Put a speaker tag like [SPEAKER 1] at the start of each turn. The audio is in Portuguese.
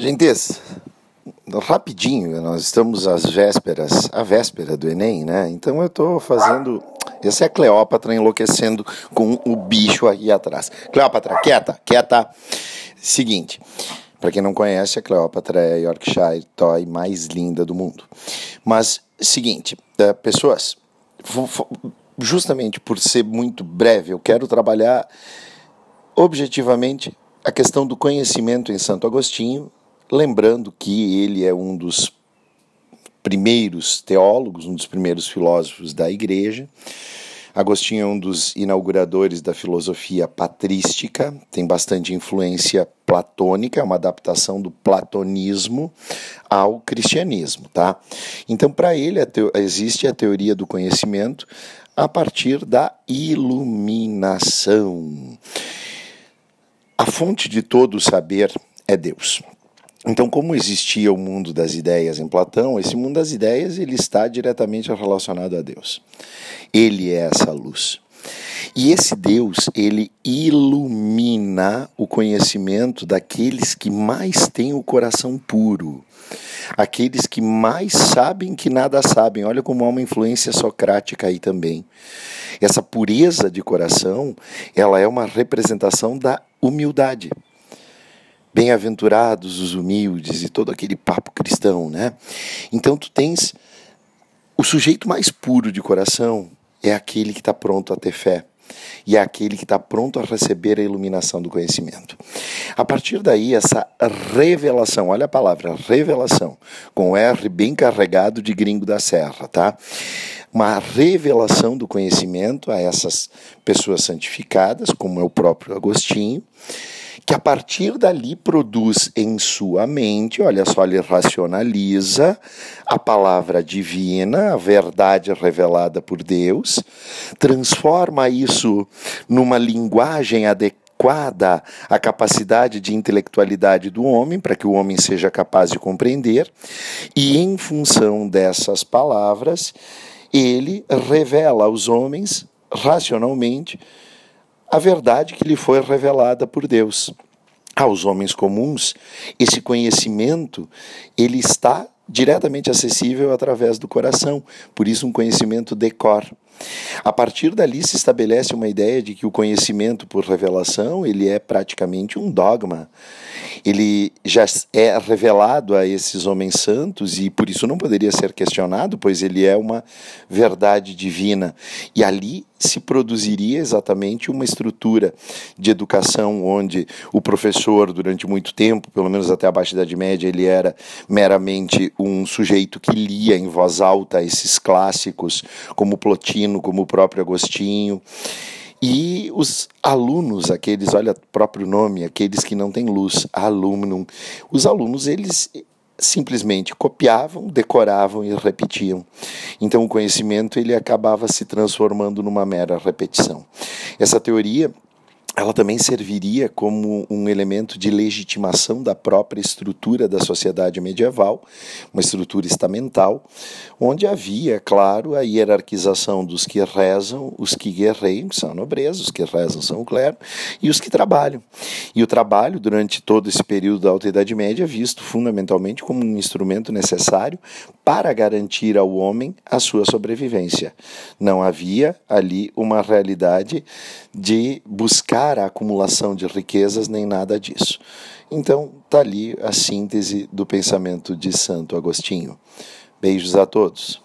[SPEAKER 1] Gentes, rapidinho, nós estamos às vésperas, a véspera do Enem, né? Então eu estou fazendo. Essa é a Cleópatra enlouquecendo com o bicho aí atrás. Cleópatra, quieta, quieta. Seguinte, para quem não conhece, a Cleópatra é a Yorkshire Toy mais linda do mundo. Mas, seguinte, uh, pessoas, justamente por ser muito breve, eu quero trabalhar objetivamente a questão do conhecimento em Santo Agostinho Lembrando que ele é um dos primeiros teólogos, um dos primeiros filósofos da igreja. Agostinho é um dos inauguradores da filosofia patrística, tem bastante influência platônica, é uma adaptação do platonismo ao cristianismo, tá? Então, para ele existe a teoria do conhecimento a partir da iluminação. A fonte de todo o saber é Deus. Então, como existia o mundo das ideias em Platão, esse mundo das ideias ele está diretamente relacionado a Deus. Ele é essa luz. E esse Deus, ele ilumina o conhecimento daqueles que mais têm o coração puro, aqueles que mais sabem que nada sabem. Olha como há uma influência socrática aí também. Essa pureza de coração, ela é uma representação da humildade. Bem-aventurados os humildes e todo aquele papo cristão, né? Então tu tens o sujeito mais puro de coração é aquele que está pronto a ter fé e é aquele que está pronto a receber a iluminação do conhecimento. A partir daí, essa revelação, olha a palavra, revelação, com R bem carregado de gringo da serra, tá? Uma revelação do conhecimento a essas pessoas santificadas, como é o próprio Agostinho, que a partir dali produz em sua mente, olha só, ele racionaliza a palavra divina, a verdade revelada por Deus, transforma isso numa linguagem adequada à capacidade de intelectualidade do homem, para que o homem seja capaz de compreender, e em função dessas palavras, ele revela aos homens racionalmente a verdade que lhe foi revelada por Deus. Aos homens comuns, esse conhecimento ele está diretamente acessível através do coração, por isso um conhecimento de cor. A partir dali se estabelece uma ideia de que o conhecimento por revelação ele é praticamente um dogma. Ele já é revelado a esses homens santos e por isso não poderia ser questionado, pois ele é uma verdade divina. E ali se produziria exatamente uma estrutura de educação onde o professor, durante muito tempo, pelo menos até a Baixa Idade Média, ele era meramente um sujeito que lia em voz alta esses clássicos, como Plotino, como o próprio Agostinho. E os alunos, aqueles, olha o próprio nome, aqueles que não têm luz, alumnum, os alunos, eles simplesmente copiavam, decoravam e repetiam. Então o conhecimento ele acabava se transformando numa mera repetição. Essa teoria ela também serviria como um elemento de legitimação da própria estrutura da sociedade medieval, uma estrutura estamental, onde havia, claro, a hierarquização dos que rezam, os que guerreiam, que são a nobreza, os que rezam são o clero, e os que trabalham. E o trabalho, durante todo esse período da Alta Idade Média, é visto fundamentalmente como um instrumento necessário para garantir ao homem a sua sobrevivência. Não havia ali uma realidade de buscar a acumulação de riquezas nem nada disso. Então, está ali a síntese do pensamento de Santo Agostinho. Beijos a todos.